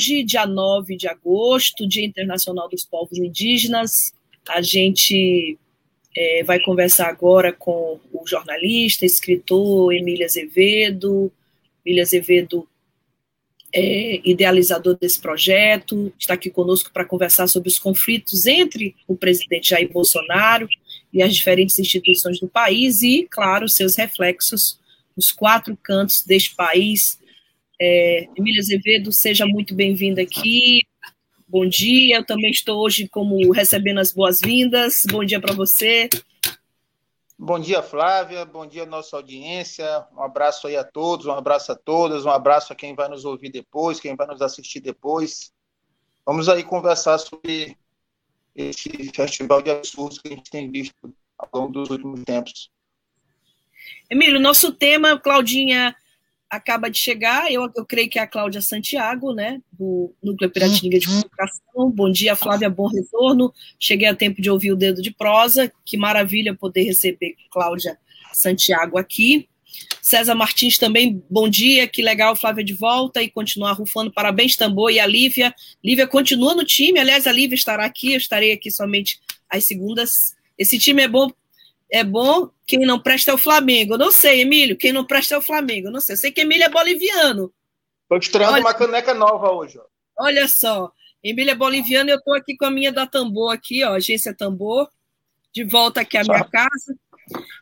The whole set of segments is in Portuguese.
Hoje, dia 9 de agosto, Dia Internacional dos Povos Indígenas, a gente é, vai conversar agora com o jornalista, escritor Emília Azevedo. Emília Azevedo é idealizador desse projeto, está aqui conosco para conversar sobre os conflitos entre o presidente Jair Bolsonaro e as diferentes instituições do país e, claro, seus reflexos nos quatro cantos deste país, é, Emília Azevedo, seja muito bem-vinda aqui. Bom dia, eu também estou hoje como recebendo as boas-vindas. Bom dia para você. Bom dia, Flávia. Bom dia, nossa audiência. Um abraço aí a todos, um abraço a todas, um abraço a quem vai nos ouvir depois, quem vai nos assistir depois. Vamos aí conversar sobre esse festival de absurdos que a gente tem visto ao longo dos últimos tempos. Emílio, nosso tema, Claudinha acaba de chegar, eu, eu creio que é a Cláudia Santiago, né, do Núcleo Piratininga de uhum. Comunicação. Bom dia, Flávia, bom retorno. Cheguei a tempo de ouvir o dedo de prosa. Que maravilha poder receber Cláudia Santiago aqui. César Martins também, bom dia, que legal, Flávia de volta e continuar rufando. Parabéns, Tambor, e a Lívia. Lívia continua no time, aliás, a Lívia estará aqui, eu estarei aqui somente às segundas. Esse time é bom é bom, quem não presta é o Flamengo. Eu não sei, Emílio, quem não presta é o Flamengo. Eu não sei. Eu sei que Emílio é boliviano. Estou estreando olha, uma caneca nova hoje. Ó. Olha só, Emílio é boliviano e eu estou aqui com a minha da Tambor aqui, ó, agência Tambor, de volta aqui à minha casa.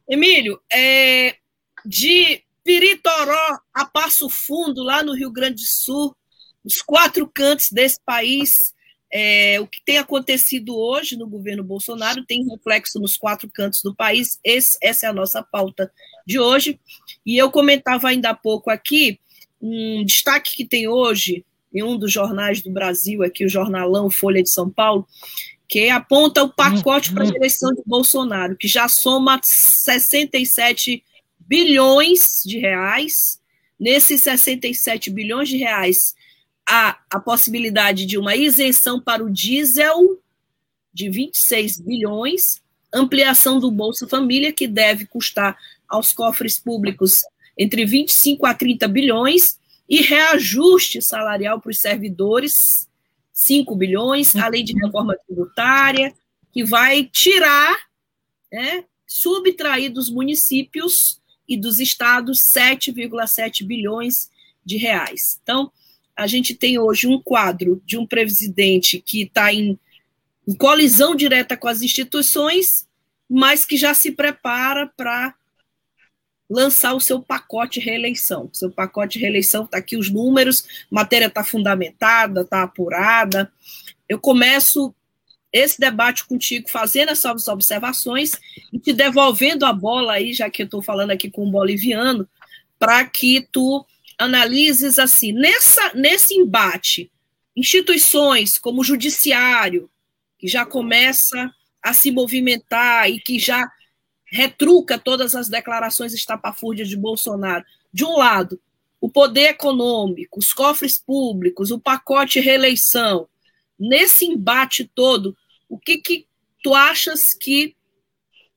Emílio, é, de Piritoró a Passo Fundo, lá no Rio Grande do Sul, os quatro cantos desse país, é, o que tem acontecido hoje no governo Bolsonaro tem reflexo nos quatro cantos do país. Esse, essa é a nossa pauta de hoje. E eu comentava ainda há pouco aqui um destaque que tem hoje em um dos jornais do Brasil, aqui o jornalão Folha de São Paulo, que aponta o pacote para a eleição de Bolsonaro, que já soma 67 bilhões de reais. Nesses 67 bilhões de reais, há a possibilidade de uma isenção para o diesel de 26 bilhões, ampliação do Bolsa Família, que deve custar aos cofres públicos entre 25 a 30 bilhões, e reajuste salarial para os servidores, 5 bilhões, além de reforma tributária, que vai tirar, né, subtrair dos municípios e dos estados 7,7 bilhões de reais. Então, a gente tem hoje um quadro de um presidente que está em, em colisão direta com as instituições, mas que já se prepara para lançar o seu pacote reeleição. Seu pacote reeleição está aqui os números, matéria está fundamentada, está apurada. Eu começo esse debate contigo, fazendo essas observações e te devolvendo a bola aí, já que eu estou falando aqui com um boliviano, para que tu analises assim, nessa, nesse embate, instituições como o judiciário, que já começa a se movimentar e que já retruca todas as declarações estapafúrdias de Bolsonaro. De um lado, o poder econômico, os cofres públicos, o pacote reeleição. Nesse embate todo, o que, que tu achas que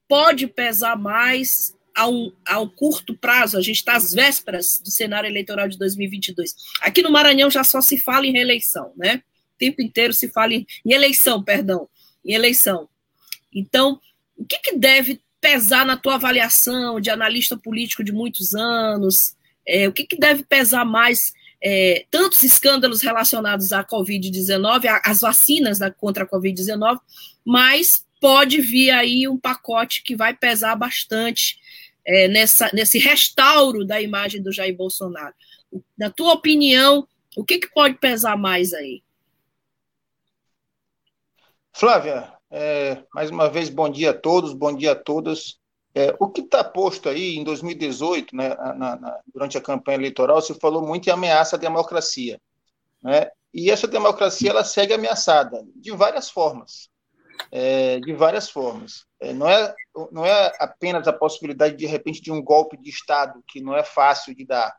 pode pesar mais a um, a um curto prazo, a gente está às vésperas do cenário eleitoral de 2022. Aqui no Maranhão já só se fala em reeleição, né? O tempo inteiro se fala em, em eleição, perdão, em eleição. Então, o que, que, deve pesar na tua avaliação de analista político de muitos anos? É, o que, que, deve pesar mais? É, tantos escândalos relacionados à Covid-19, às vacinas da, contra a Covid-19, mas pode vir aí um pacote que vai pesar bastante é, nessa, nesse restauro da imagem do Jair Bolsonaro. Na tua opinião, o que, que pode pesar mais aí? Flávia, é, mais uma vez, bom dia a todos, bom dia a todas. É, o que está posto aí em 2018, né, na, na, durante a campanha eleitoral, se falou muito em ameaça à democracia. Né? E essa democracia ela segue ameaçada de várias formas. É, de várias formas. É, não, é, não é apenas a possibilidade, de repente, de um golpe de Estado, que não é fácil de dar.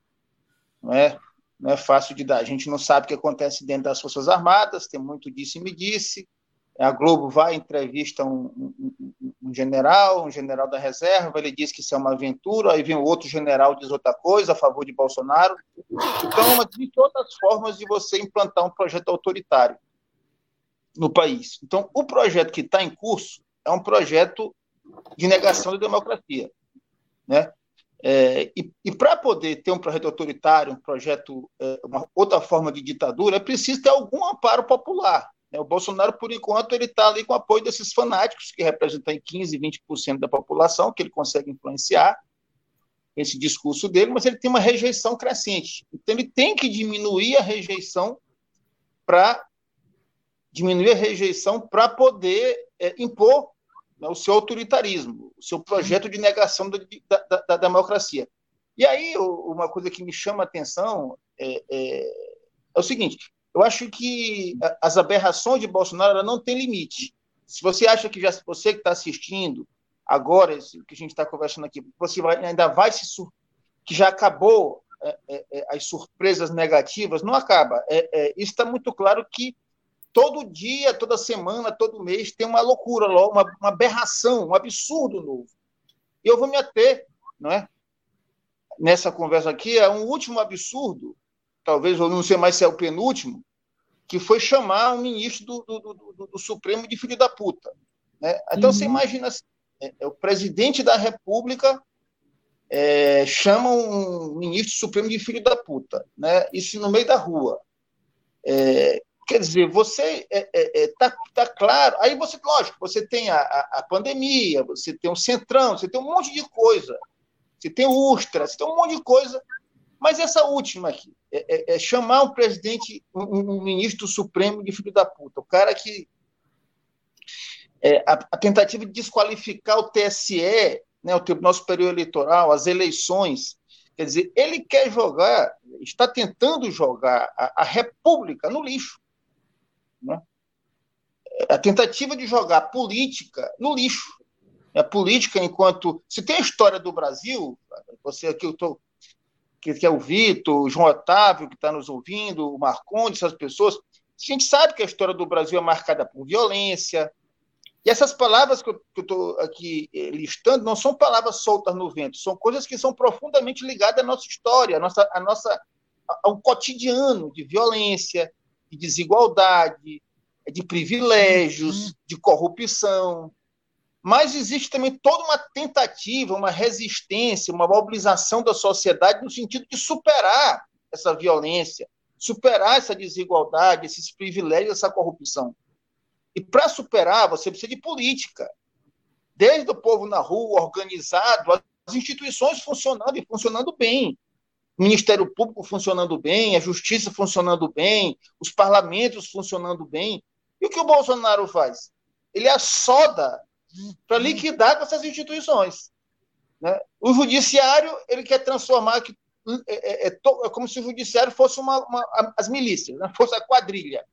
Não é, não é fácil de dar. A gente não sabe o que acontece dentro das Forças Armadas, tem muito disse e me disse. A Globo vai entrevista um, um, um, general, um general da reserva, ele diz que isso é uma aventura, aí vem outro general diz outra coisa a favor de Bolsonaro. Então, é de todas as formas de você implantar um projeto autoritário no país. Então, o projeto que está em curso é um projeto de negação da democracia, né? É, e, e para poder ter um projeto autoritário, um projeto, é, uma outra forma de ditadura, é preciso ter algum amparo popular. Né? O Bolsonaro, por enquanto, ele está ali com o apoio desses fanáticos, que representam 15%, 20% da população, que ele consegue influenciar esse discurso dele, mas ele tem uma rejeição crescente. Então, ele tem que diminuir a rejeição para diminuir a rejeição para poder é, impor né, o seu autoritarismo, o seu projeto de negação da, da, da democracia. E aí, uma coisa que me chama a atenção é, é, é o seguinte: eu acho que as aberrações de Bolsonaro não têm limite. Se você acha que já você que está assistindo agora, esse, que a gente está conversando aqui, você vai, ainda vai se sur... que já acabou é, é, é as surpresas negativas, não acaba. É, isso está muito claro que todo dia, toda semana, todo mês tem uma loucura, uma, uma aberração, um absurdo novo. E eu vou me ater, não é? Nessa conversa aqui, é um último absurdo talvez, ou não sei mais se é o penúltimo, que foi chamar um ministro do, do, do, do Supremo de filho da puta. Né? Então, uhum. você imagina assim, é, é, o presidente da República é, chama um ministro supremo de filho da puta, né? isso no meio da rua. É, quer dizer, você está é, é, tá, tá claro. Aí você, lógico, você tem a, a, pandemia, você tem o centrão, você tem um monte de coisa. Você tem Ustra, você tem um monte de coisa mas essa última aqui, é, é, é chamar um presidente, um, um, ministro supremo de filho da puta, o cara que. É, a, a, tentativa de desqualificar o TSE, né, o Tribunal Superior Eleitoral, as eleições, quer dizer, ele quer jogar, está tentando jogar a, a República no lixo. Né? A tentativa de jogar política no lixo. A política, enquanto. Se tem a história do Brasil, você aqui, eu estou que, que é o Vitor, o João Otávio, que está nos ouvindo, o Marcondes, essas pessoas, a gente sabe que a história do Brasil é marcada por violência. E essas palavras que eu estou aqui eh, listando não são palavras soltas no vento, são coisas que são profundamente ligadas à nossa história, à nossa, à nossa, ao cotidiano de violência, de desigualdade, de privilégios, uhum. de corrupção, mas existe também toda uma tentativa, uma resistência, uma mobilização da sociedade no sentido de superar essa violência, superar essa desigualdade, esses privilégios, essa corrupção. E para superar, você precisa de política. Desde o povo na rua, organizado, as instituições funcionando e funcionando bem. O Ministério Público funcionando bem, a Justiça funcionando bem, os parlamentos funcionando bem. E o que o Bolsonaro faz? Ele assoda para liquidar com essas instituições. Né? O judiciário ele quer transformar que é, é, é, é, como se o judiciário fosse uma, uma, as milícias, né? fosse a quadrilha.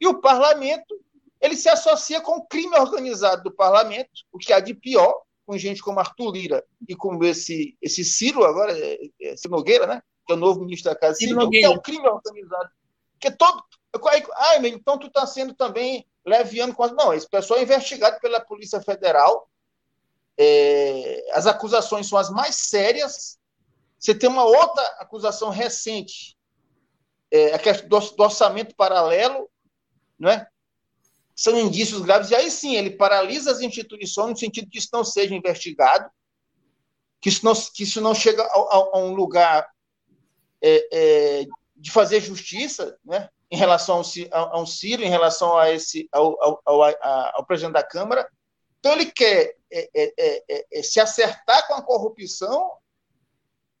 E o parlamento ele se associa com o crime organizado do parlamento, o que há de pior, com gente como Arthur Lira e como esse, esse Ciro, agora, é, é Ciro Nogueira, né? que é o novo ministro da Casa Civil, que é o crime organizado. Que todo. Ai, então tu está sendo também leviano com. Não, esse pessoal é investigado pela Polícia Federal. É, as acusações são as mais sérias. Você tem uma outra acusação recente, é, a questão do, do orçamento paralelo, não é? São indícios graves, e aí sim ele paralisa as instituições no sentido que isso não seja investigado, que isso não, que isso não chega a, a, a um lugar é, é, de fazer justiça, né? em relação ao, a um Ciro, em relação a esse, ao, ao, ao, ao presidente da Câmara. Então, ele quer é, é, é, é, se acertar com a corrupção.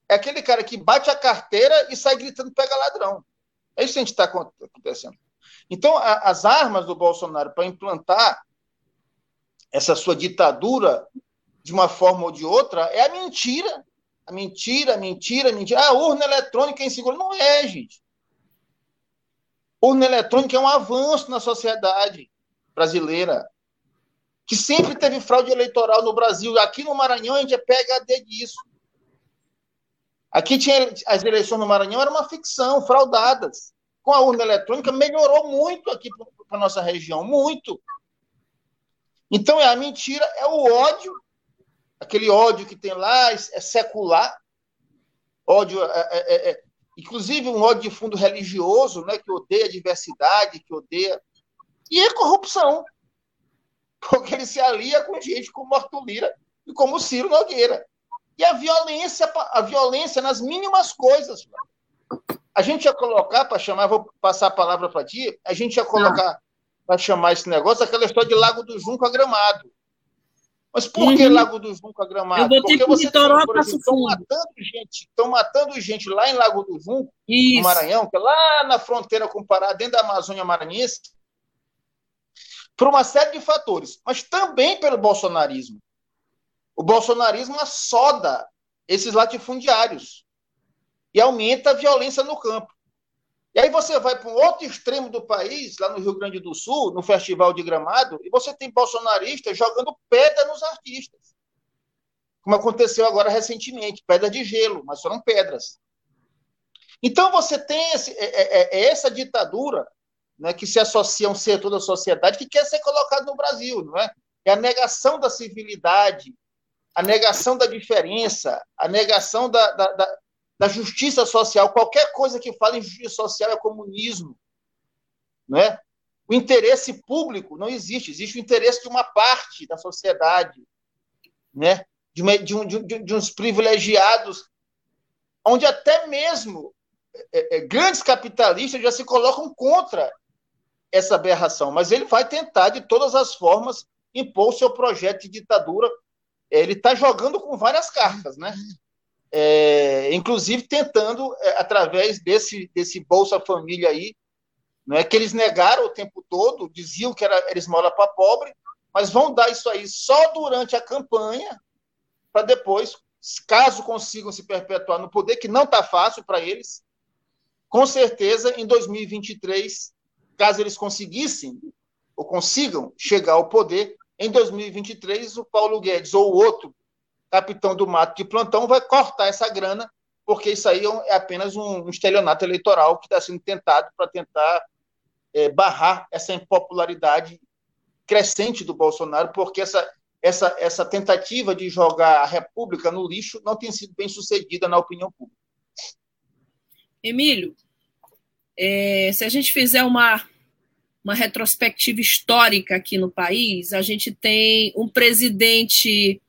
É aquele cara que bate a carteira e sai gritando pega ladrão. É isso que a gente está acontecendo. Então, a, as armas do Bolsonaro para implantar essa sua ditadura de uma forma ou de outra, é a mentira. A mentira, a mentira, a mentira. Ah, a urna eletrônica é insegura. Não é, gente. Urna eletrônica é um avanço na sociedade brasileira, que sempre teve fraude eleitoral no Brasil. Aqui no Maranhão a gente é PHD disso. Aqui tinha as eleições no Maranhão eram uma ficção, fraudadas. Com a urna eletrônica melhorou muito aqui para a nossa região, muito. Então é a mentira, é o ódio, aquele ódio que tem lá é secular, ódio, é, é, é, é inclusive um ódio de fundo religioso, né, que odeia a diversidade, que odeia e é corrupção, porque ele se alia com gente como Arthur Lira e como Ciro Nogueira. E a violência, a violência nas mínimas coisas. A gente ia colocar, para chamar, vou passar a palavra para ti, a gente ia colocar, para chamar esse negócio, aquela história de Lago do Junco a Gramado. Mas por uhum. que Lago do Junco a Gramado? Porque você estão matando gente, estão matando gente lá em Lago do Junco, Isso. no Maranhão, que é lá na fronteira com o Pará, dentro da Amazônia Maranhense, por uma série de fatores, mas também pelo bolsonarismo. O bolsonarismo assoda esses latifundiários e aumenta a violência no campo. E aí você vai para um outro extremo do país, lá no Rio Grande do Sul, no Festival de Gramado, e você tem bolsonaristas jogando pedra nos artistas. Como aconteceu agora recentemente, pedra de gelo, mas foram pedras. Então você tem esse, é, é, é essa ditadura né, que se associa a um setor da sociedade que quer ser colocado no Brasil, não é? É a negação da civilidade, a negação da diferença, a negação da, da, da justiça social. Qualquer coisa que fale em justiça social é comunismo. Não é? O interesse público não existe, existe o interesse de uma parte da sociedade, né? de, uma, de, um, de, de uns privilegiados, onde até mesmo é, é, grandes capitalistas já se colocam contra essa aberração, mas ele vai tentar, de todas as formas, impor seu projeto de ditadura ele está jogando com várias cartas, né? É, inclusive tentando, é, através desse, desse Bolsa Família aí, é que eles negaram o tempo todo, diziam que era, era esmola para pobre, mas vão dar isso aí só durante a campanha, para depois, caso consigam se perpetuar no poder, que não está fácil para eles, com certeza em 2023, caso eles conseguissem ou consigam chegar ao poder, em 2023, o Paulo Guedes ou outro capitão do mato de plantão vai cortar essa grana, porque isso aí é apenas um, estelionato eleitoral que está sendo tentado para tentar é, barrar essa impopularidade crescente do Bolsonaro, porque essa, essa, essa tentativa de jogar a República no lixo não tem sido bem sucedida na opinião pública. Emílio, é, se a gente fizer uma uma retrospectiva histórica aqui no país, a gente tem um presidente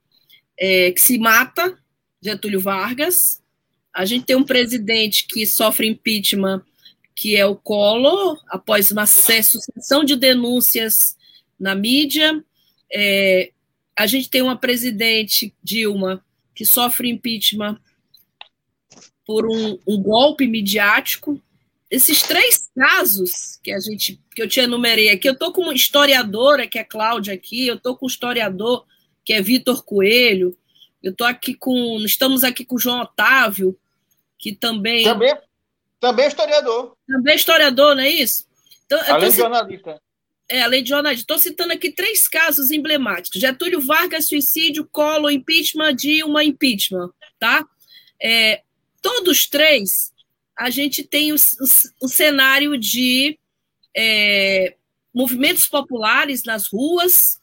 é, que se mata, Getúlio Vargas, a gente tem um presidente que sofre impeachment, que é o Collor, após uma sucessão de denúncias na mídia. É, a gente tem uma presidente, Dilma, que sofre impeachment por um, um golpe midiático, esses três casos que a gente que eu te enumerei aqui, eu estou com uma historiadora, que é Cláudia aqui, eu estou com um historiador, que é Vitor Coelho, eu estou aqui com. Estamos aqui com o João Otávio, que também. Também, também é historiador. Também é historiador, não é isso? Então, além de jornalista. É, além de jornalista. Estou citando aqui três casos emblemáticos: Getúlio Vargas, suicídio, Collor, impeachment, Dilma, impeachment. Tá? É, todos três a gente tem o, o, o cenário de é, movimentos populares nas ruas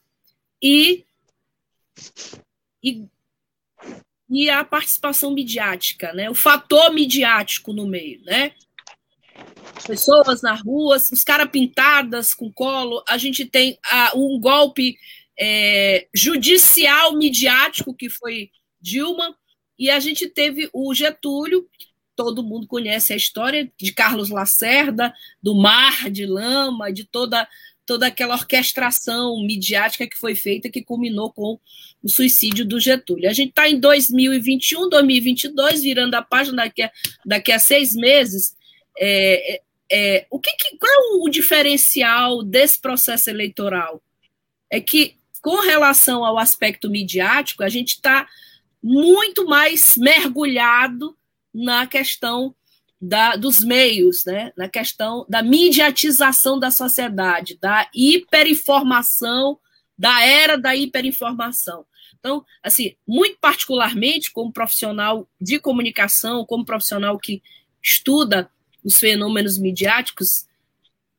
e, e, e, a participação midiática, né? o fator midiático no meio. Né? Pessoas nas ruas, os caras pintadas com colo, a gente tem a, um golpe é, judicial midiático que foi Dilma, e a gente teve o Getúlio, todo mundo conhece a história de Carlos Lacerda, do mar de lama, de toda toda aquela orquestração midiática que foi feita, que culminou com o suicídio do Getúlio. A gente está em 2021, 2022, virando a página daqui a, daqui a seis meses. É, é, é o que, que, qual é o diferencial desse processo eleitoral? É que com relação ao aspecto midiático, a gente está muito mais mergulhado na questão da, dos meios, né? na questão da mediatização da sociedade, da hiperinformação, da era da hiperinformação. Então, assim, muito particularmente como profissional de comunicação, como profissional que estuda os fenômenos midiáticos,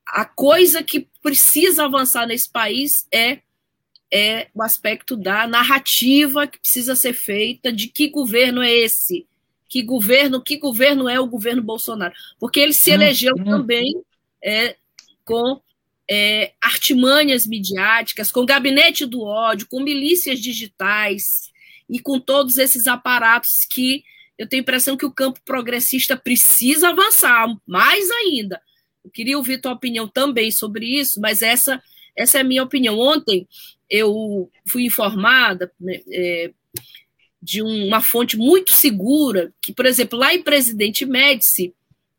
a coisa que precisa avançar nesse país é é o aspecto da narrativa que precisa ser feita de que governo é esse, que governo, que governo é o governo Bolsonaro, porque ele se elegeu uhum. também é, com é, artimanhas midiáticas, com gabinete do ódio, com milícias digitais e com todos esses aparatos que eu tenho a impressão que o campo progressista precisa avançar mais ainda. Eu queria ouvir tua opinião também sobre isso, mas essa, essa é a minha opinião. Ontem eu fui informada né, é, de uma fonte muito segura que, por exemplo, lá em Presidente Médici,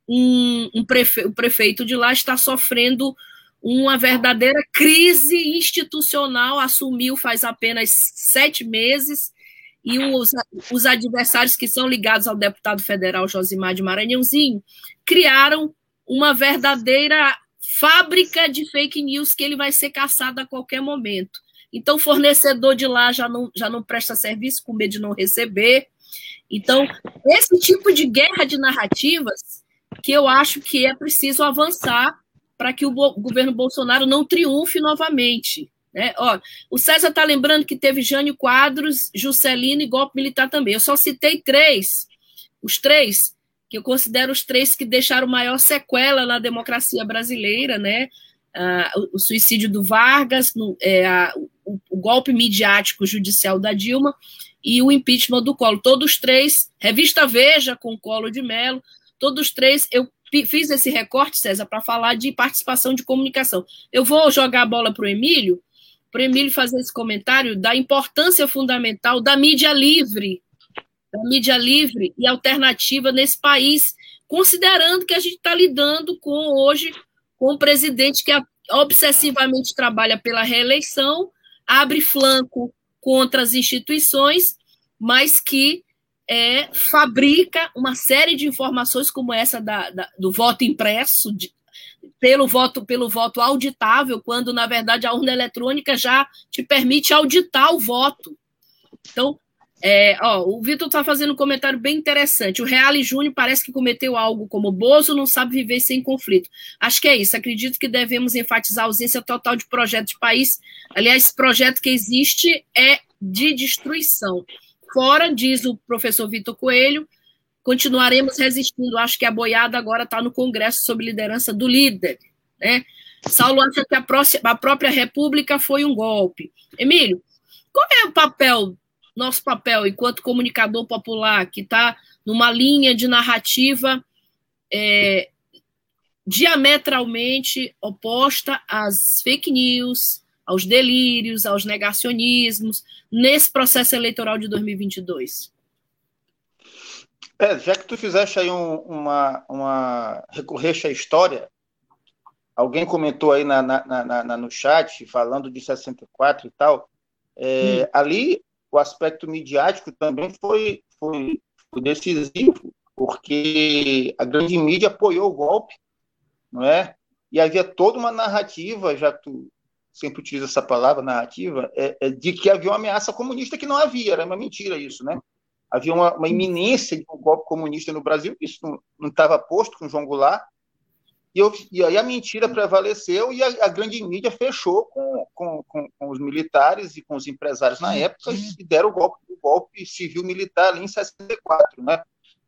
um, um prefe, o prefeito de lá está sofrendo uma verdadeira crise institucional, assumiu faz apenas sete meses, e os, os adversários que são ligados ao deputado federal Josimar de Maranhãozinho criaram uma verdadeira fábrica de fake news que ele vai ser caçado a qualquer momento. Então, o fornecedor de lá já não, já não presta serviço com medo de não receber. Então, esse tipo de guerra de narrativas que eu acho que é preciso avançar para que o governo Bolsonaro não triunfe novamente. Né? Ó, o César está lembrando que teve Jânio Quadros, Juscelino e golpe militar também. Eu só citei três, os três, que eu considero os três que deixaram maior sequela na democracia brasileira, né? Ah, o, suicídio do Vargas, no, é, a, o, o, golpe midiático judicial da Dilma e o impeachment do Collor. Todos três, revista Veja com o Collor de Mello, todos três, eu fiz esse recorte, César, para falar de participação de comunicação. Eu vou jogar a bola para o Emílio, para o Emílio fazer esse comentário da importância fundamental da mídia livre, da mídia livre e alternativa nesse país, considerando que a gente está lidando com hoje com um presidente que obsessivamente trabalha pela reeleição, abre flanco contra as instituições, mas que é, fabrica uma série de informações como essa da, da, do voto impresso, de, pelo voto pelo voto auditável, quando na verdade a urna eletrônica já te permite auditar o voto. Então, é, ó, o Vitor está fazendo um comentário bem interessante. O Reale Júnior parece que cometeu algo como Bozo não sabe viver sem conflito. Acho que é isso. Acredito que devemos enfatizar a ausência total de projeto de país. Aliás, esse projeto que existe é de destruição. Fora, diz o professor Vitor Coelho, continuaremos resistindo. Acho que a boiada agora está no Congresso sob liderança do líder. Né? Saulo acha que a, próxima, a própria República foi um golpe. Emílio, qual é o papel nosso papel enquanto comunicador popular, que está numa linha de narrativa é, diametralmente oposta às fake news, aos delírios, aos negacionismos, nesse processo eleitoral de 2022? É, já que tu fizeste aí um, uma, uma recorrente à história, alguém comentou aí na, na, na, no chat, falando de 64 e tal, é, hum. ali o aspecto midiático também foi, foi, foi decisivo, porque a grande mídia apoiou o golpe, não é? E havia toda uma narrativa, já tu sempre utiliza essa palavra, narrativa, é, é de que havia uma ameaça comunista que não havia, era uma mentira isso, né? Havia uma, uma iminência de um golpe comunista no Brasil, isso não estava posto com João Goulart, e, eu, e, aí a mentira prevaleceu e a, a grande mídia fechou com, com, com, com, os militares e com os empresários na época e deram o golpe, o golpe civil-militar ali em 64, né?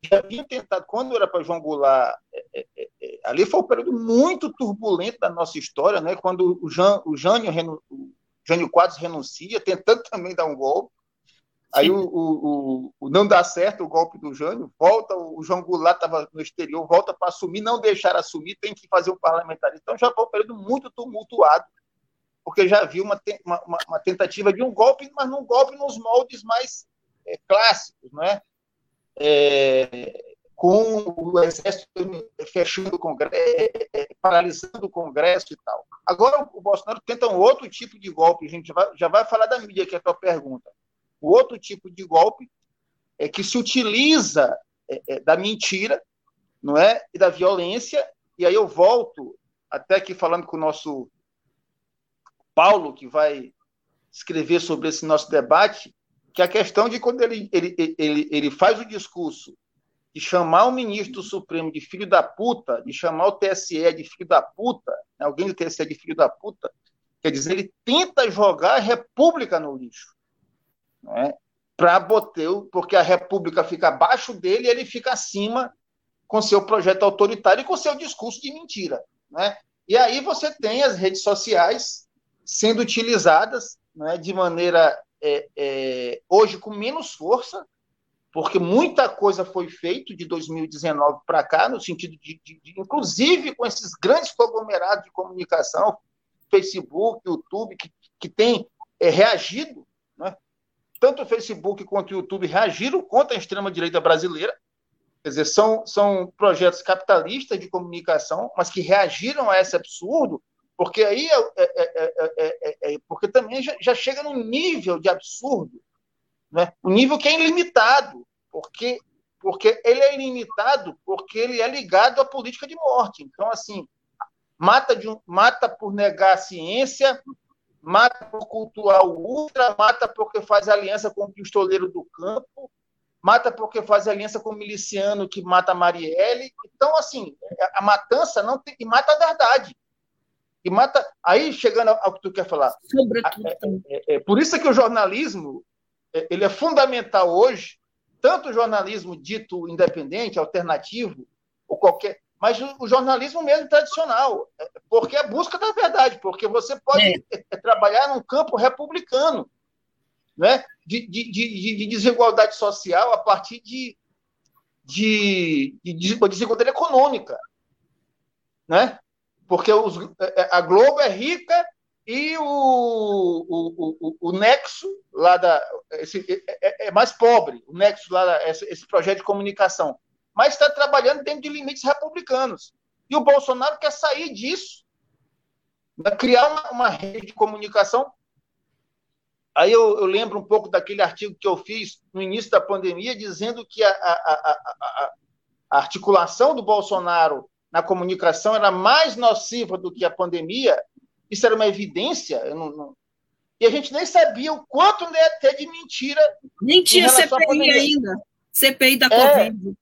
Já havia tentado, quando era para João Goulart, é, é, é, é, ali foi um período muito turbulento da nossa história, né? quando o, Jan, o, Jânio, o Jânio Quadros renuncia, tentando também dar um golpe, Aí o, o, o, não dá certo o golpe do Jânio, volta, o João Goulart estava no exterior, volta para assumir, não deixar assumir, tem que fazer um parlamentar. Então já foi um período muito tumultuado, porque já havia uma, uma, uma tentativa de um golpe, mas num golpe nos moldes mais é, clássicos, não é? com o exército fechando o Congresso, é, é, paralisando o Congresso e tal. Agora o Bolsonaro tenta um outro tipo de golpe, a gente já vai, já vai falar da mídia, que é a tua pergunta. O outro tipo de golpe é que se utiliza é, é, da mentira, não é, e da violência. E aí eu volto até aqui falando com o nosso Paulo, que vai escrever sobre esse nosso debate, que a questão de quando ele, ele, ele, ele faz o discurso de chamar o ministro do Supremo de filho da puta, de chamar o TSE de filho da puta, né, alguém do TSE de filho da puta, quer dizer, ele tenta jogar a República no lixo. Né, para botar, porque a República fica abaixo dele e ele fica acima com seu projeto autoritário e com seu discurso de mentira. Né? E aí você tem as redes sociais sendo utilizadas né, de maneira, é, é, hoje, com menos força, porque muita coisa foi feita de 2019 para cá, no sentido de, de, de, inclusive com esses grandes conglomerados de comunicação, Facebook, YouTube, que, que têm é, reagido? Tanto o Facebook quanto o YouTube reagiram contra a extrema-direita brasileira, quer dizer, são, são projetos capitalistas de comunicação, mas que reagiram a esse absurdo, porque aí é, é, é, porque também já, já chega num nível de absurdo né? O nível que é ilimitado, porque, porque ele é ilimitado porque ele é ligado à política de morte. Então, assim, mata, de um, mata por negar a ciência, mata por cultuar o ultra, mata porque faz aliança com o pistoleiro do campo, mata porque faz aliança com o miliciano que mata a Marielle. Então, assim, a matança não tem. E mata a verdade. E mata. Aí, chegando ao que tu quer falar. Sobretudo. É, é, é, por isso é que o jornalismo é, ele é fundamental hoje, tanto o jornalismo dito independente, alternativo, ou qualquer, mas o, jornalismo mesmo tradicional, é, porque é a busca da verdade, porque você pode é. trabalhar num campo republicano, né? de, de, de, de desigualdade social a partir de, de, de desigualdade econômica. Né? Porque os, a Globo é rica e o, o, o, o Nexo, lá da. Esse, é, é, é, mais pobre, o Nexo, lá da, esse, esse projeto de comunicação. Mas está trabalhando dentro de limites republicanos. E o Bolsonaro quer sair disso, criar uma, uma rede de comunicação. Aí eu, eu, lembro um pouco daquele artigo que eu fiz no início da pandemia, dizendo que a, a, a, a articulação do Bolsonaro na comunicação era mais nociva do que a pandemia, isso era uma evidência. Não, não... E a gente nem sabia o quanto ia ter de mentira. Nem tinha CPI ainda. CPI da é, Covid.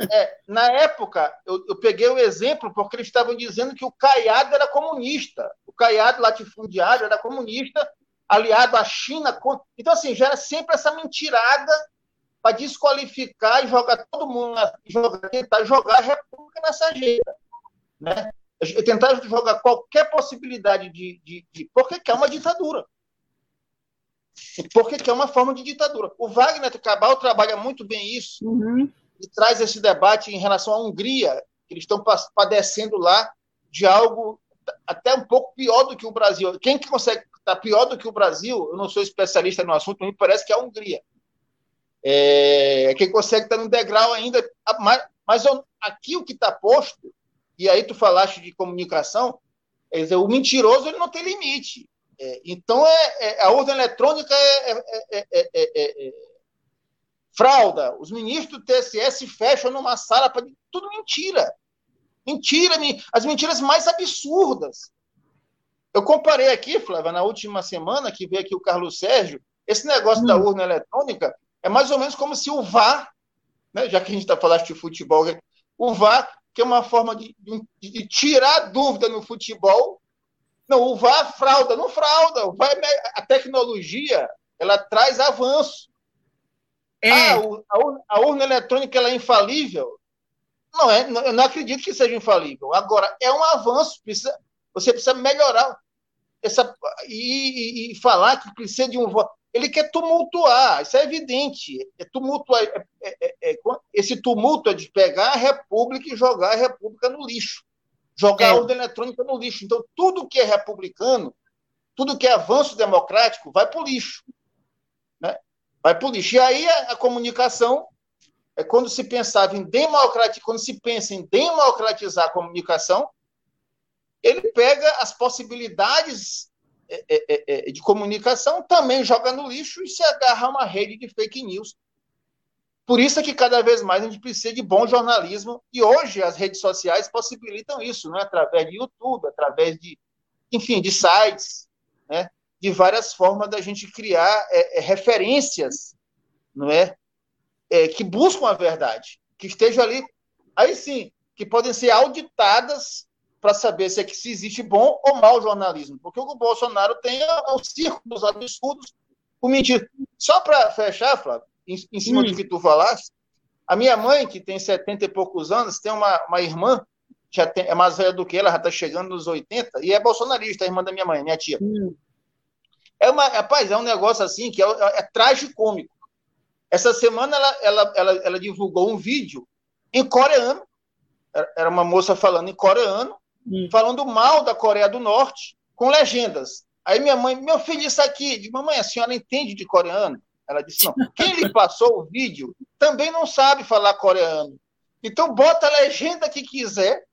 É, na época, eu, eu, peguei o exemplo porque eles estavam dizendo que o Caiado era comunista. O Caiado latifundiário era comunista, aliado à China. Então, assim, já era sempre essa mentirada para desqualificar e jogar todo mundo, jogar, tentar jogar a República nessa jeita. Né? tentar jogar qualquer possibilidade de, de, de. Porque quer uma ditadura. Porque quer uma forma de ditadura. O Wagner Cabal trabalha muito bem isso uhum. E traz esse debate em relação à Hungria, que eles estão padecendo lá de algo até um pouco pior do que o Brasil. Quem que consegue estar tá pior do que o Brasil? Eu não sou especialista no assunto, me parece que é a Hungria. É, quem consegue estar tá no degrau ainda. Mas, mas aqui o que está posto e aí tu falaste de comunicação, quer dizer, o mentiroso ele não tem limite. É, então, é, é, a ordem eletrônica é, é, frauda. Os ministros do TSE se fecham numa sala para. Tudo mentira. Mentira, as mentiras mais absurdas. Eu comparei aqui, Flávia, na última semana que veio aqui o Carlos Sérgio, esse negócio hum. da urna eletrônica é mais ou menos como se o VAR, né, já que a gente está falando de futebol, o VAR que é uma forma de, de, de tirar dúvida no futebol. Não, o VAR frauda, não frauda. O VAR, é a tecnologia ela traz avanço. É. Ah, a, a, urna eletrônica ela é infalível? Não é, eu não acredito que seja infalível. Agora, é um avanço, precisa, você precisa melhorar essa, e, e, e falar que precisa de um voto ele quer tumultuar, isso é evidente. É tumultuar, é, é, é, é esse tumulto é de pegar a República e jogar a República no lixo, jogar a ordem eletrônica no lixo. Então, tudo que é republicano, tudo que é avanço democrático, vai para o lixo. Vai para lixo. E aí a, a, comunicação é quando se pensava em democratizar, quando se pensa em democratizar a comunicação, ele pega as possibilidades é, é, é, de comunicação, também joga no lixo e se agarra a uma rede de fake news. Por isso é que cada vez mais a gente precisa de bom jornalismo, e hoje as redes sociais possibilitam isso, né? através de YouTube, através de, enfim, de sites, né? De várias formas da gente criar é, é, referências não é? é? que buscam a verdade, que estejam ali, aí sim, que podem ser auditadas para saber se, é que, se existe bom ou mau jornalismo. Porque o Bolsonaro tem o circo dos absurdos, o mentira. Só para fechar, Flávio, em, em cima hum. do que tu falaste, a minha mãe, que tem 70 e poucos anos, tem uma, uma irmã, já tem, é mais velha do que ela, já está chegando nos 80, e é bolsonarista, a irmã da minha mãe, minha tia. Hum. É uma, rapaz, é um negócio assim que é, é, é tragicômico. Essa semana ela, ela, ela, ela divulgou um vídeo em coreano, era uma moça falando em coreano, hum. falando mal da Coreia do Norte, com legendas. Aí minha mãe, meu filho, isso aqui, de mamãe, a senhora entende de coreano? Ela disse, não. Quem lhe passou o vídeo também não sabe falar coreano. Então bota a legenda que quiser,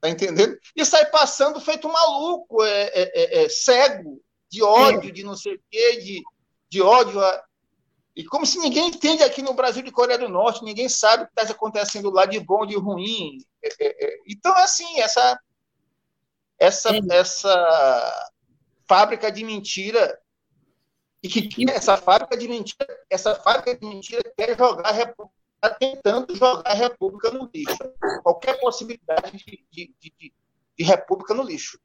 tá entendendo? E sai passando feito maluco, é, é, é, é cego, de ódio, de não sei o quê, de, de ódio. A... E como se ninguém entende aqui no Brasil de Coreia do Norte, ninguém sabe o que está acontecendo lá de bom, de ruim. É, é, é. Então, assim, essa, essa, essa fábrica de mentira e que essa fábrica de mentira, essa fábrica de mentira quer jogar a República, está tentando jogar a República no lixo. Qualquer possibilidade de, de, de, de República no lixo.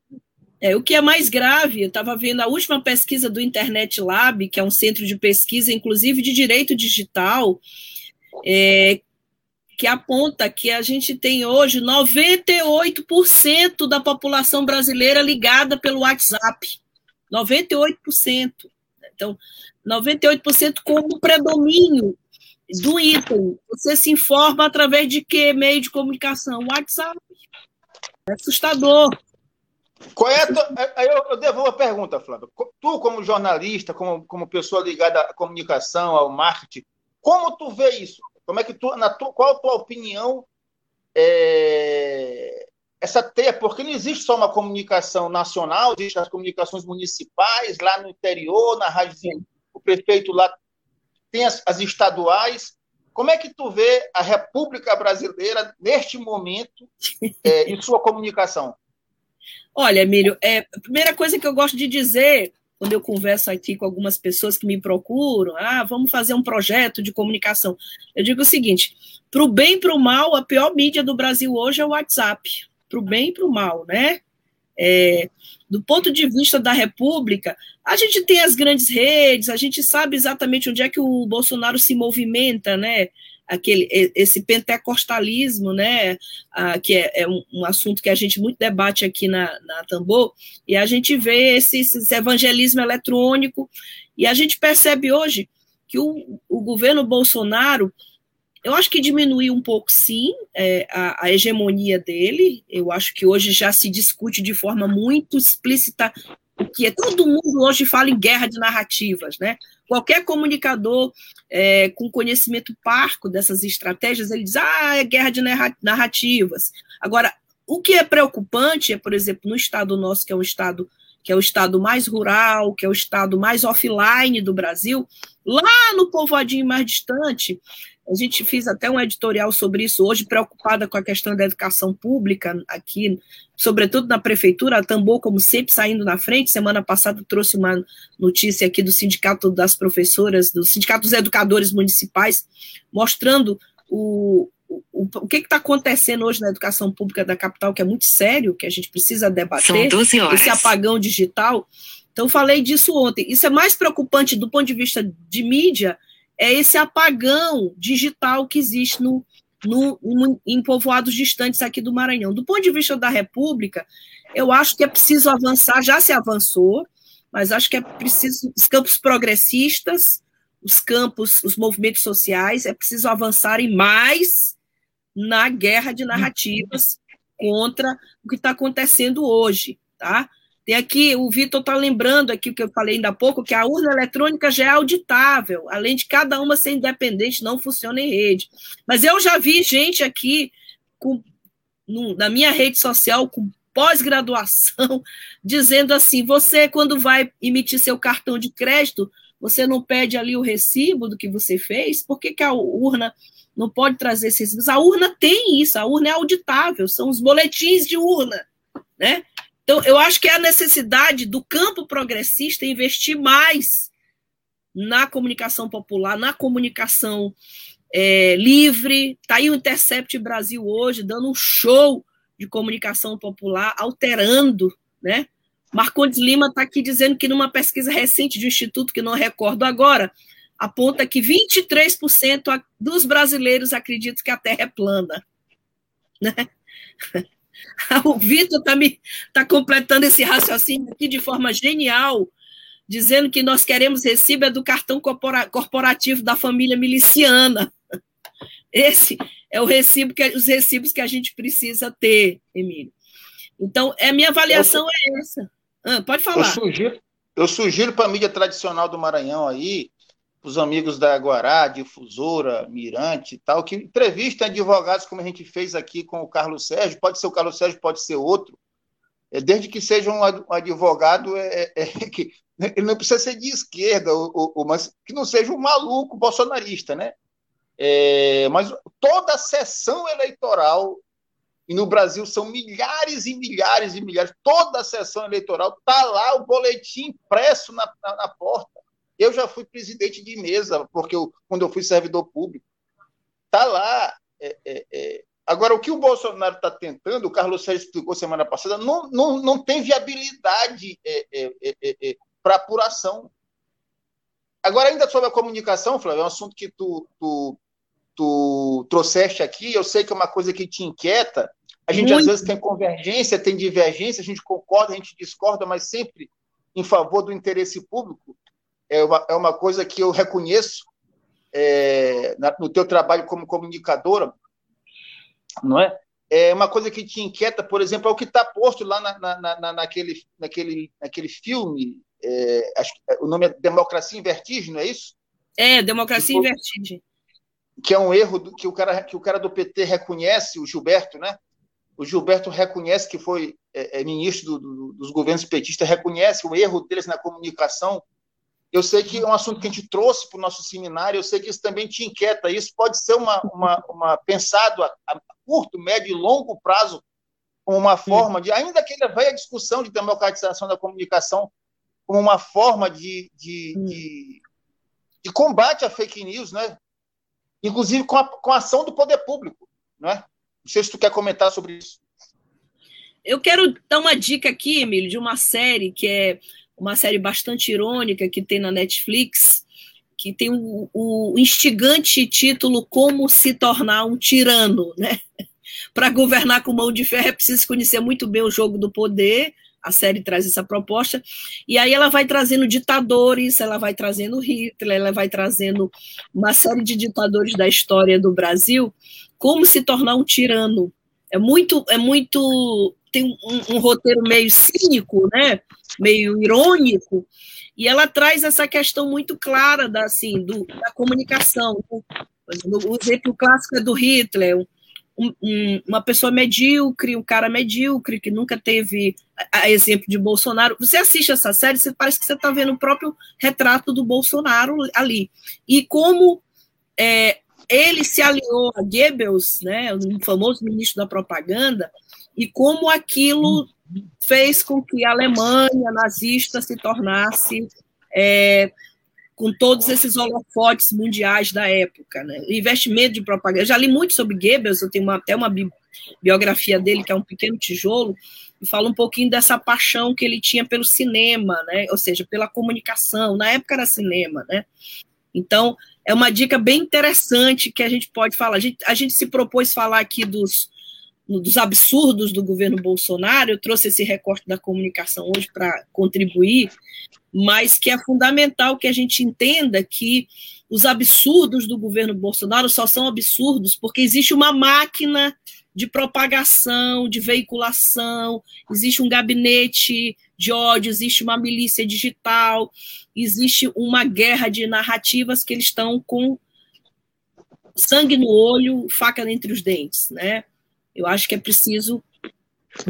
É, o que é mais grave, eu estava vendo a última pesquisa do Internet Lab, que é um centro de pesquisa, inclusive de direito digital, é, que aponta que a gente tem hoje 98% da população brasileira ligada pelo WhatsApp. 98%. Então, 98% como predomínio do item. Você se informa através de que meio de comunicação? WhatsApp. É assustador. Qual é tua... Eu, eu devolvo a pergunta, Flávio. Tu, como jornalista, como, como pessoa ligada à comunicação, ao marketing, como tu vê isso? Como é que tu, na tua, qual a tua opinião é, essa teia, porque não existe só uma comunicação nacional, existem as comunicações municipais lá no interior, na rádio, o prefeito lá tem as, as, estaduais. Como é que tu vê a República Brasileira neste momento é, em sua comunicação? Olha, Emílio, é, a primeira coisa que eu gosto de dizer quando eu converso aqui com algumas pessoas que me procuram, ah, vamos fazer um projeto de comunicação. Eu digo o seguinte: para o bem e para o mal, a pior mídia do Brasil hoje é o WhatsApp, para o bem e para o mal, né? É, do ponto de vista da República, a gente tem as grandes redes, a gente sabe exatamente onde é que o Bolsonaro se movimenta, né? Aquele esse pentecostalismo, né, que é, é um, um, assunto que a gente muito debate aqui na, na Tambor, e a gente vê esse, esse evangelismo eletrônico, e a gente percebe hoje que o, o governo Bolsonaro, eu acho que diminuiu um pouco, sim, é, a, a hegemonia dele, eu acho que hoje já se discute de forma muito explícita que é todo mundo hoje fala em guerra de narrativas, né? Qualquer comunicador é, com conhecimento parco dessas estratégias, ele diz, ah, é guerra de narrativas. Agora, o que é preocupante é, por exemplo, no estado nosso, que é um estado que é o estado mais rural, que é o estado mais offline do Brasil, lá no povoadinho mais distante, a gente fez até um editorial sobre isso hoje, preocupada com a questão da educação pública aqui, sobretudo na prefeitura, a Tambor, como sempre, saindo na frente. Semana passada trouxe uma notícia aqui do Sindicato das Professoras, do Sindicato dos Educadores Municipais, mostrando o, o, o que está acontecendo hoje na educação pública da capital, que é muito sério, que a gente precisa debater. São 12 horas. Esse apagão digital. Então, falei disso ontem. Isso é mais preocupante do ponto de vista de mídia é esse apagão digital que existe no, no, no, em povoados distantes aqui do Maranhão. Do ponto de vista da República, eu acho que é preciso avançar, já se avançou, mas acho que é preciso os campos progressistas, os campos, os movimentos sociais, é preciso avançarem mais na guerra de narrativas contra o que está acontecendo hoje, tá? Tem aqui, o Vitor está lembrando aqui o que eu falei ainda há pouco, que a urna eletrônica já é auditável, além de cada uma ser independente, não funciona em rede. Mas eu já vi gente aqui com, no, na minha rede social com pós-graduação dizendo assim: você, quando vai emitir seu cartão de crédito, você não pede ali o recibo do que você fez? Por que, que a urna não pode trazer esses recibos? A urna tem isso, a urna é auditável, são os boletins de urna, né? Então, eu acho que é a necessidade do campo progressista investir mais na comunicação popular, na comunicação é, livre. Está aí o Intercept Brasil hoje, dando um show de comunicação popular, alterando, né? Marcondes Lima está aqui dizendo que numa pesquisa recente de um instituto, que não recordo agora, aponta que 23% dos brasileiros acreditam que a Terra é plana. Né? O Vitor está tá completando esse raciocínio aqui de forma genial, dizendo que nós queremos recibo do cartão corporativo da família miliciana. Esse é o recibo que, os recibos que a gente precisa ter, Emílio. Então, a minha avaliação eu, é essa. Ah, pode falar. Eu sugiro, eu sugiro para a mídia tradicional do Maranhão aí os amigos da Guará, Difusora, Mirante e tal, que entrevistem advogados, como a gente fez aqui com o Carlos Sérgio, pode ser o Carlos Sérgio, pode ser outro, é, desde que seja um advogado é, é, é que ele não precisa ser de esquerda, ou, ou, mas que não seja um maluco bolsonarista, né? É, mas toda a sessão eleitoral, e no Brasil são milhares e milhares e milhares, toda a sessão eleitoral está lá o boletim impresso na, na, na porta eu já fui presidente de mesa, porque eu, quando eu fui servidor público. Está lá. É, é, é. Agora, o que o Bolsonaro está tentando, o Carlos Sérgio explicou semana passada, não, não, não tem viabilidade é, é, é, para apuração. Agora, ainda sobre a comunicação, Flávio, é um assunto que tu, tu, tu trouxeste aqui, eu sei que é uma coisa que te inquieta. A gente, Muito. às vezes, tem convergência, tem divergência, a gente concorda, a gente discorda, mas sempre em favor do interesse público é uma, é uma coisa que eu reconheço é, na, no teu trabalho como comunicadora, não é? É uma coisa que te inquieta, por exemplo, é o que está posto lá na, na, na, naquele, naquele, naquele filme, é, acho, o nome é Democracia em Vertigem, não é isso? É, Democracia em Vertigem. Que é um erro do, que, o cara, que o cara do PT reconhece, o Gilberto, né? O Gilberto reconhece que foi é, é ministro do, do, dos governos petistas, reconhece o erro deles na comunicação, eu sei que é um assunto que a gente trouxe para o nosso seminário, eu sei que isso também te inquieta. Isso pode ser uma, uma, uma pensado a, a curto, médio e longo prazo como uma forma de, ainda que ele veja a discussão de democratização da comunicação como uma forma de, de, de, de, combate à fake news, né? inclusive com a, com a ação do poder público. Né? Não sei se tu quer comentar sobre isso. Eu quero dar uma dica aqui, Emílio, de uma série que é uma série bastante irônica que tem na Netflix, que tem o, o instigante título Como se tornar um tirano, né? Para governar com mão de ferro é preciso conhecer muito bem o jogo do poder. A série traz essa proposta, e aí ela vai trazendo ditadores, ela vai trazendo Hitler, ela vai trazendo uma série de ditadores da história do Brasil, como se tornar um tirano. É muito, é muito tem um, um, roteiro meio cínico, né? meio irônico, e ela traz essa questão muito clara da, assim, do, da comunicação. O exemplo clássico é do Hitler, um, um, uma pessoa medíocre, um cara medíocre, que nunca teve a, a exemplo de Bolsonaro. Você assiste essa série, você parece que você está vendo o próprio retrato do Bolsonaro ali. E como é, ele se aliou a Goebbels, né, o famoso ministro da propaganda, e como aquilo fez com que a Alemanha nazista se tornasse é, com todos esses holofotes mundiais da época, né? investimento de propaganda. Eu já li muito sobre Goebbels, eu tenho uma, até uma bi biografia dele, que é um pequeno tijolo, e fala um pouquinho dessa paixão que ele tinha pelo cinema, né? ou seja, pela comunicação. Na época era cinema, né? Então, é uma dica bem interessante que a gente pode falar. A gente, a gente se propôs falar aqui dos, dos absurdos do governo Bolsonaro, eu trouxe esse recorte da comunicação hoje para contribuir, mas que é fundamental que a gente entenda que os absurdos do governo Bolsonaro só são absurdos porque existe uma máquina de propagação, de veiculação, existe um gabinete de ódio, existe uma milícia digital, existe uma guerra de narrativas que eles estão com sangue no olho, faca entre os dentes, né? Eu acho que é preciso,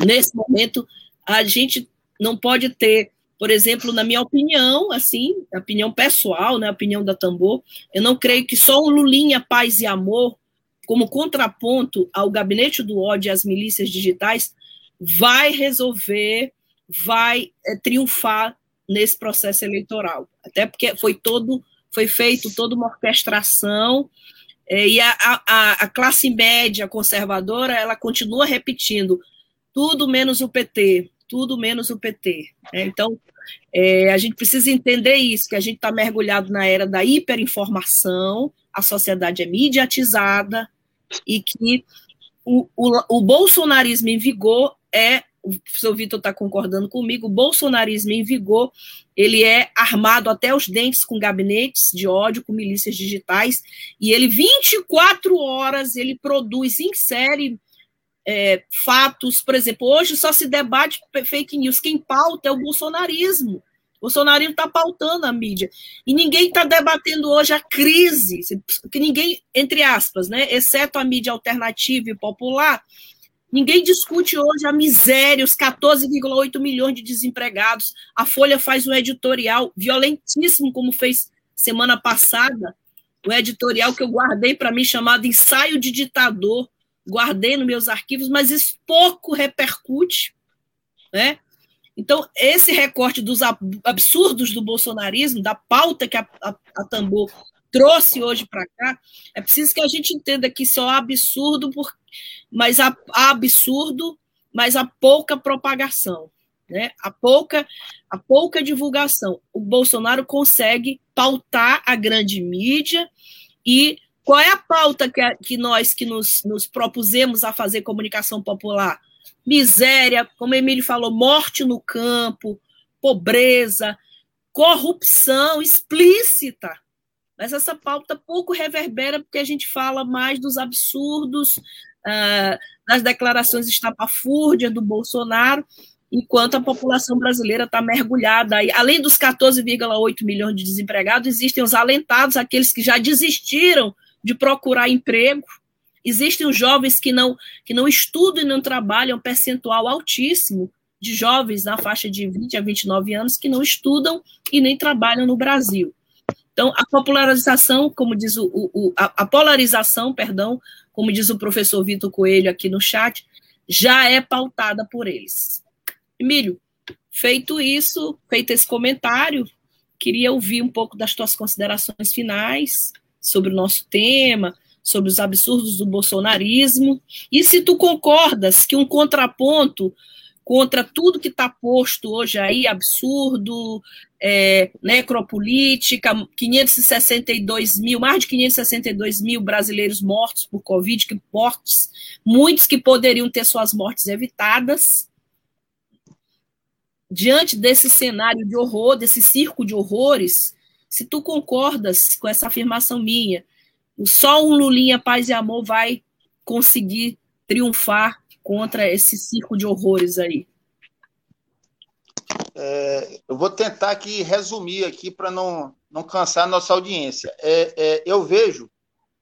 nesse momento, a gente não pode ter, por exemplo, na minha opinião, assim, opinião pessoal, né, opinião da Tambor, eu não creio que só o Lulinha Paz e Amor, como contraponto ao gabinete do ódio e às milícias digitais, vai resolver vai é, triunfar nesse processo eleitoral. Até porque foi todo, foi feito toda uma orquestração é, e a, a, a, classe média conservadora ela continua repetindo tudo menos o PT, tudo menos o PT. Né? Então é, a gente precisa entender isso, que a gente está mergulhado na era da hiperinformação, a sociedade é mediatizada e que o, o, o bolsonarismo em vigor é o professor Vitor está concordando comigo, o bolsonarismo em vigor, ele é armado até os dentes com gabinetes de ódio, com milícias digitais, e ele 24 horas ele produz, insere é, fatos, por exemplo, hoje só se debate fake news, quem pauta é o bolsonarismo. O bolsonarismo está pautando a mídia. E ninguém está debatendo hoje a crise, que ninguém, entre aspas, né, exceto a mídia alternativa e popular, Ninguém discute hoje a miséria, os 14,8 milhões de desempregados. A Folha faz um editorial violentíssimo, como fez semana passada, um editorial que eu guardei para mim, chamado Ensaio de Ditador. Guardei nos meus arquivos, mas isso pouco repercute. Né? Então, esse recorte dos absurdos do bolsonarismo, da pauta que a, a, a Tambor trouxe hoje para cá, é preciso que a gente entenda que isso é um absurdo, por, mas há absurdo, mas há pouca propagação, né? Há pouca, há pouca divulgação. O Bolsonaro consegue pautar a grande mídia e qual é a pauta que, que nós que nos, nos propusemos a fazer comunicação popular? Miséria, como Emílio falou, morte no campo, pobreza, corrupção explícita mas essa pauta pouco reverbera porque a gente fala mais dos absurdos, uh, das declarações estapafúrdias do Bolsonaro, enquanto a população brasileira está mergulhada aí. Além dos 14,8 milhões de desempregados, existem os alentados, aqueles que já desistiram de procurar emprego. Existem os jovens que não, que não estudam e não trabalham, um percentual altíssimo de jovens na faixa de 20 a 29 anos que não estudam e nem trabalham no Brasil. Então, a popularização, como diz o, o a, a, polarização, perdão, como diz o professor Vitor Coelho aqui no chat, já é pautada por eles. Emílio, feito isso, feito esse comentário, queria ouvir um pouco das tuas considerações finais sobre o nosso tema, sobre os absurdos do bolsonarismo, e se tu concordas que um contraponto contra tudo que está posto hoje aí, absurdo, é, necropolítica, 562 mil, mais de 562 mil brasileiros mortos por Covid, que mortos, muitos que poderiam ter suas mortes evitadas. Diante desse cenário de horror, desse circo de horrores, se tu concordas com essa afirmação minha, só um Lulinha Paz e Amor vai conseguir triunfar contra esse circo de horrores aí? É, eu vou tentar aqui resumir aqui para não, não cansar a nossa audiência. É, é, eu vejo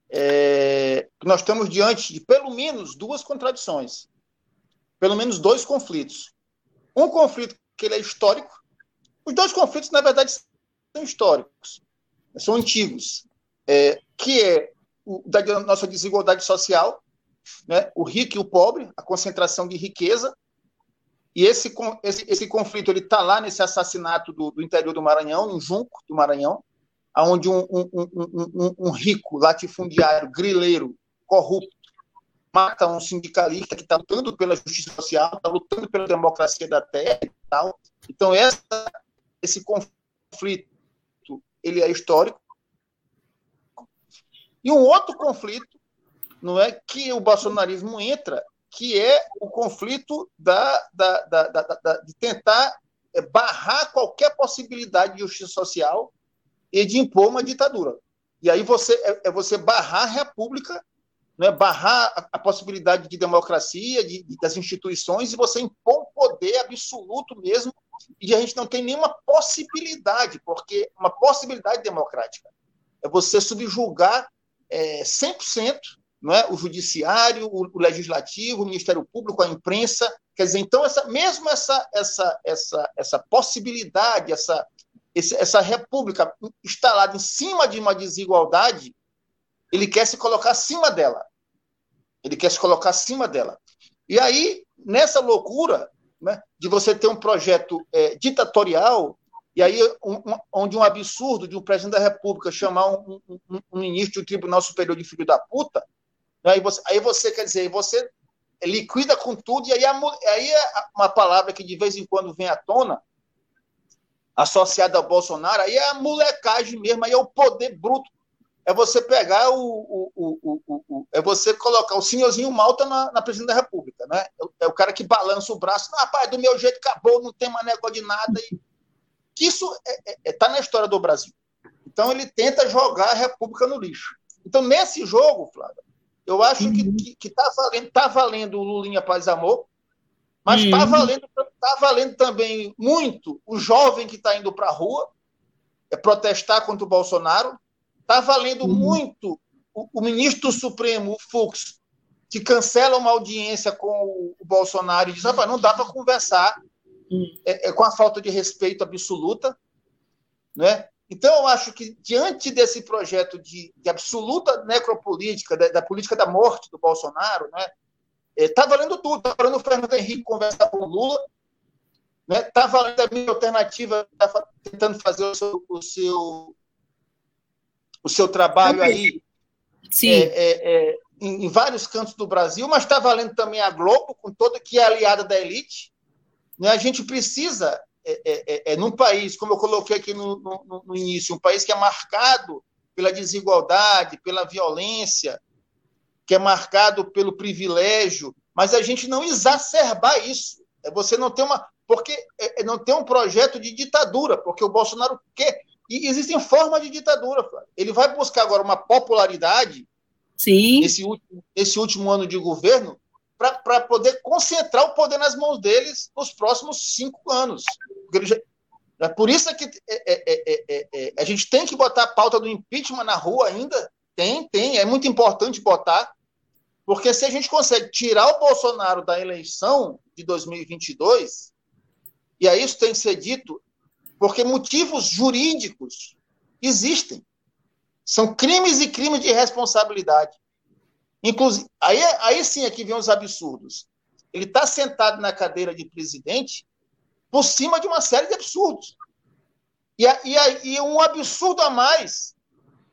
é, que nós estamos diante de pelo menos duas contradições, pelo menos dois conflitos. Um conflito que ele é histórico, os dois conflitos, na verdade, são históricos, são antigos, é, que é o da nossa desigualdade social, né? o rico e o pobre, a concentração de riqueza. E esse, esse, esse conflito ele está lá nesse assassinato do, do, interior do Maranhão, em Junco do Maranhão, onde um, um, um, um, rico latifundiário, grileiro, corrupto, mata um sindicalista que está lutando pela justiça social, está lutando pela democracia da terra e tal. Então, essa, esse conflito ele é histórico. E um outro conflito não é que o bolsonarismo entra, que é o conflito da, da, da, da de tentar é, barrar qualquer possibilidade de justiça social e de impor uma ditadura. E aí você é, é você barrar a república né, barrar a, a, possibilidade de democracia, de, de, das instituições, e você impor poder absoluto mesmo, e a gente não tem nenhuma possibilidade, porque uma possibilidade democrática é você subjugar é, 100% não é, o judiciário, o, o, legislativo, o Ministério Público, a imprensa, quer dizer, então essa mesmo essa essa essa essa possibilidade, essa essa república instalada em cima de uma desigualdade, ele quer se colocar acima dela. Ele quer se colocar acima dela. E aí, nessa loucura né, de você ter um projeto é, ditatorial, e aí um, um, onde um absurdo de um presidente da República chamar um, um, um ministro do Tribunal Superior de filho da puta, aí, você, aí você quer dizer, você liquida com tudo, e aí, a, aí é uma palavra que de vez em quando vem à tona, associada ao Bolsonaro, aí é a molecagem mesmo, aí é o poder bruto é você pegar o, o, o, o, é você colocar o senhorzinho Malta na, na presidência da República, né? É, é, o cara que balança o braço, não, rapaz, do meu jeito acabou, não tem mais negócio de nada. E... Que isso está é, é, é tá na história do Brasil. Então ele tenta jogar a República no lixo. Então, nesse jogo, Flávio, eu acho uhum. que, que, tá valendo, tá valendo o Lulinha Paz Amor, mas está uhum. valendo, tá valendo também muito o jovem que está indo para a rua é protestar contra o Bolsonaro, Está valendo uhum. muito o, o, ministro Supremo, o Fux, que cancela uma audiência com o, o Bolsonaro e diz: ah, não dá para conversar uhum. é, é, com a falta de respeito absoluta. Né? Então, eu acho que, diante desse projeto de, de absoluta necropolítica, da, da, política da morte do Bolsonaro, né, está é, valendo tudo. Está valendo o Fernando Henrique conversar com o Lula, está né, tá valendo a minha alternativa, tá tentando fazer o seu, o seu o seu trabalho aí Sim. É, é, é, em, em, vários cantos do Brasil, mas está valendo também a Globo, com toda que é aliada da elite. Né? A gente precisa, é, é, é, num país, como eu coloquei aqui no, no, no início, um país que é marcado pela desigualdade, pela violência, que é marcado pelo privilégio, mas a gente não exacerbar isso. É você não ter uma. Porque é, não ter um projeto de ditadura, porque o Bolsonaro quer. E existem formas de ditadura. Ele vai buscar agora uma popularidade Sim. Nesse, último, nesse último ano de governo para poder concentrar o poder nas mãos deles nos próximos cinco anos. Já, é por isso que é é, é, é, é, a gente tem que botar a pauta do impeachment na rua ainda. Tem, tem. É muito importante botar. Porque se a gente consegue tirar o Bolsonaro da eleição de 2022, e aí isso tem que ser dito, porque motivos jurídicos existem. São crimes e crimes de responsabilidade. Inclusive, aí, aí sim aqui vem os absurdos. Ele está sentado na cadeira de presidente por cima de uma série de absurdos. E, e, e um absurdo a mais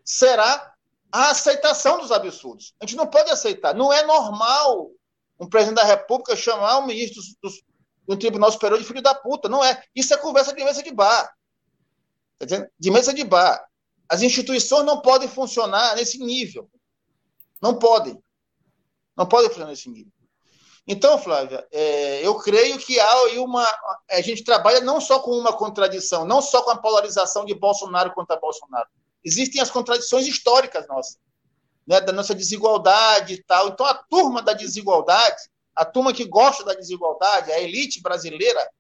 será a aceitação dos absurdos. A gente não pode aceitar. Não é normal um presidente da República chamar um ministro do Tribunal Superior de filho da puta. Não é. Isso é conversa de mesa de bar. Tá? De mesa de bar. As instituições não podem funcionar nesse nível. Não podem. Não podem funcionar nesse nível. Então, Flávia, é, eu creio que há aí uma. A gente trabalha não só com uma contradição, não só com a polarização de Bolsonaro contra Bolsonaro. Existem as contradições históricas nossas, né, da nossa desigualdade e tal. Então, a turma da desigualdade a turma que gosta da desigualdade, a elite brasileira,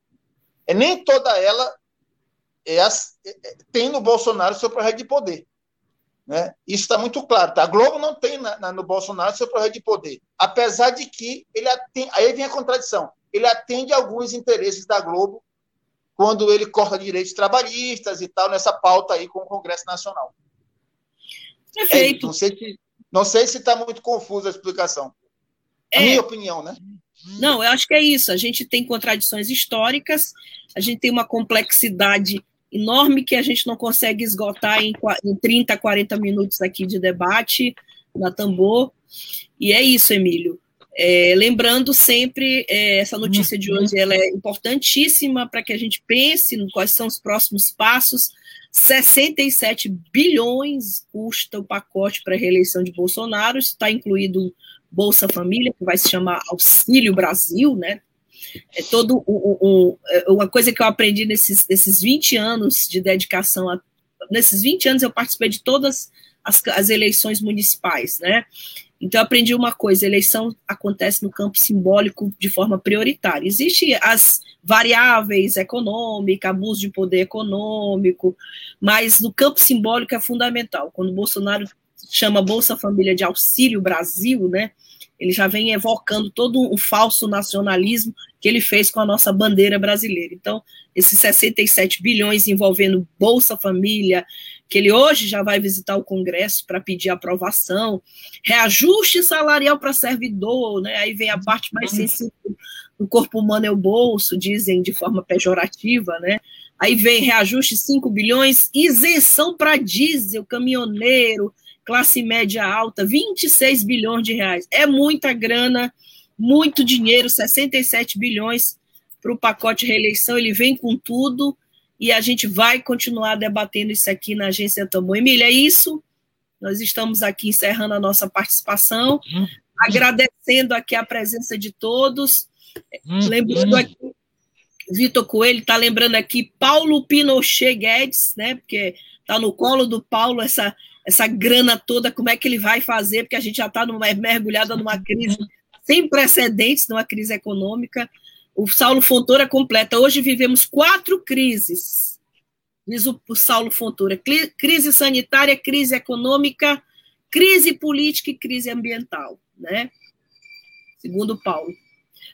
é, nem toda ela é, é, é, tem no Bolsonaro seu projeto de poder. Né? Isso está muito claro. Tá? A Globo não tem na, na, no Bolsonaro seu projeto de poder. Apesar de que ele atende, aí vem a contradição. Ele atende alguns interesses da Globo quando ele corta direitos trabalhistas e tal, nessa pauta aí com o Congresso Nacional. Perfeito. É, não sei se não sei se está muito confusa a explicação. É, minha opinião, né? Não, eu acho que é isso. A gente tem contradições históricas, a gente tem uma complexidade enorme que a gente não consegue esgotar em, em 30, 40 minutos aqui de debate na Tambor. E é isso, Emílio. É, lembrando sempre, é, essa notícia de hoje ela é importantíssima para que a gente pense no quais são os próximos passos. 67 bilhões custa o pacote para a reeleição de Bolsonaro, está incluído Bolsa Família, que vai se chamar Auxílio Brasil, né? É todo o, o, o, é uma coisa que eu aprendi nesses, nesses 20 anos de dedicação a, nesses 20 anos eu participei de todas as, as eleições municipais, né? Então, eu aprendi uma coisa: eleição acontece no campo simbólico de forma prioritária. Existem as variáveis econômicas, abuso de poder econômico, mas no campo simbólico é fundamental. Quando Bolsonaro chama Bolsa Família de Auxílio Brasil, né? Ele já vem evocando todo o falso nacionalismo que ele fez com a nossa bandeira brasileira. Então, esses 67 bilhões envolvendo Bolsa Família, que ele hoje já vai visitar o Congresso para pedir aprovação, reajuste salarial para servidor, né? Aí vem a parte mais sensível do corpo humano é o bolso, dizem de forma pejorativa, né? Aí vem reajuste 5 bilhões, isenção para diesel, caminhoneiro, classe média alta, 26 bilhões de reais. É muita grana, muito dinheiro, 67 bilhões para o pacote reeleição, ele vem com tudo e a gente vai continuar debatendo isso aqui na Agência Tambor. Emília, é isso. Nós estamos aqui encerrando a nossa participação, uhum. agradecendo aqui a presença de todos. Uhum. Lembrando aqui, Vitor Coelho está lembrando aqui Paulo Pinochet Guedes, né? Porque está no colo do Paulo essa essa grana toda, como é que ele vai fazer, porque a gente já está mergulhada numa crise sem precedentes, numa crise econômica. O Saulo Fontoura completa. Hoje vivemos quatro crises, diz o, o Saulo Fontoura: crise sanitária, crise econômica, crise política e crise ambiental, né? Segundo Paulo.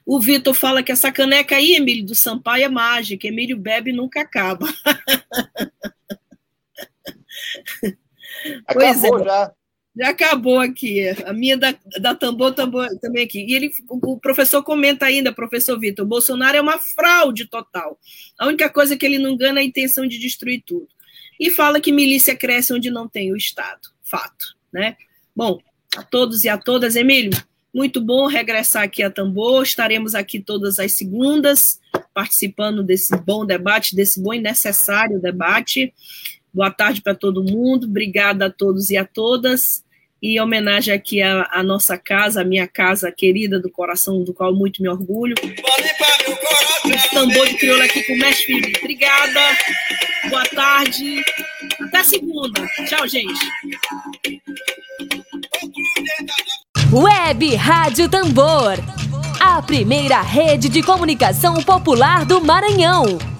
O Vitor fala que essa caneca aí, Emílio do Sampaio, é mágica. Emílio bebe e nunca acaba. Acabou é. já. Já acabou aqui. A minha da, da tambor, tambor também aqui. E ele, o professor comenta ainda, professor Vitor, Bolsonaro é uma fraude total. A única coisa que ele não ganha é a intenção de destruir tudo. E fala que milícia cresce onde não tem o Estado. Fato, né? Bom, a todos e a todas, Emílio, muito bom regressar aqui a Tambor. Estaremos aqui todas as segundas, participando desse bom debate, desse bom e necessário debate. Boa tarde para todo mundo, obrigada a todos e a todas. E em homenagem aqui à, nossa casa, a minha casa querida do coração, do qual muito me orgulho. O tambor de crioula aqui com o Mestre Felipe. Obrigada, boa tarde, até segunda. Tchau, gente. Web Rádio Tambor, a primeira rede de comunicação popular do Maranhão.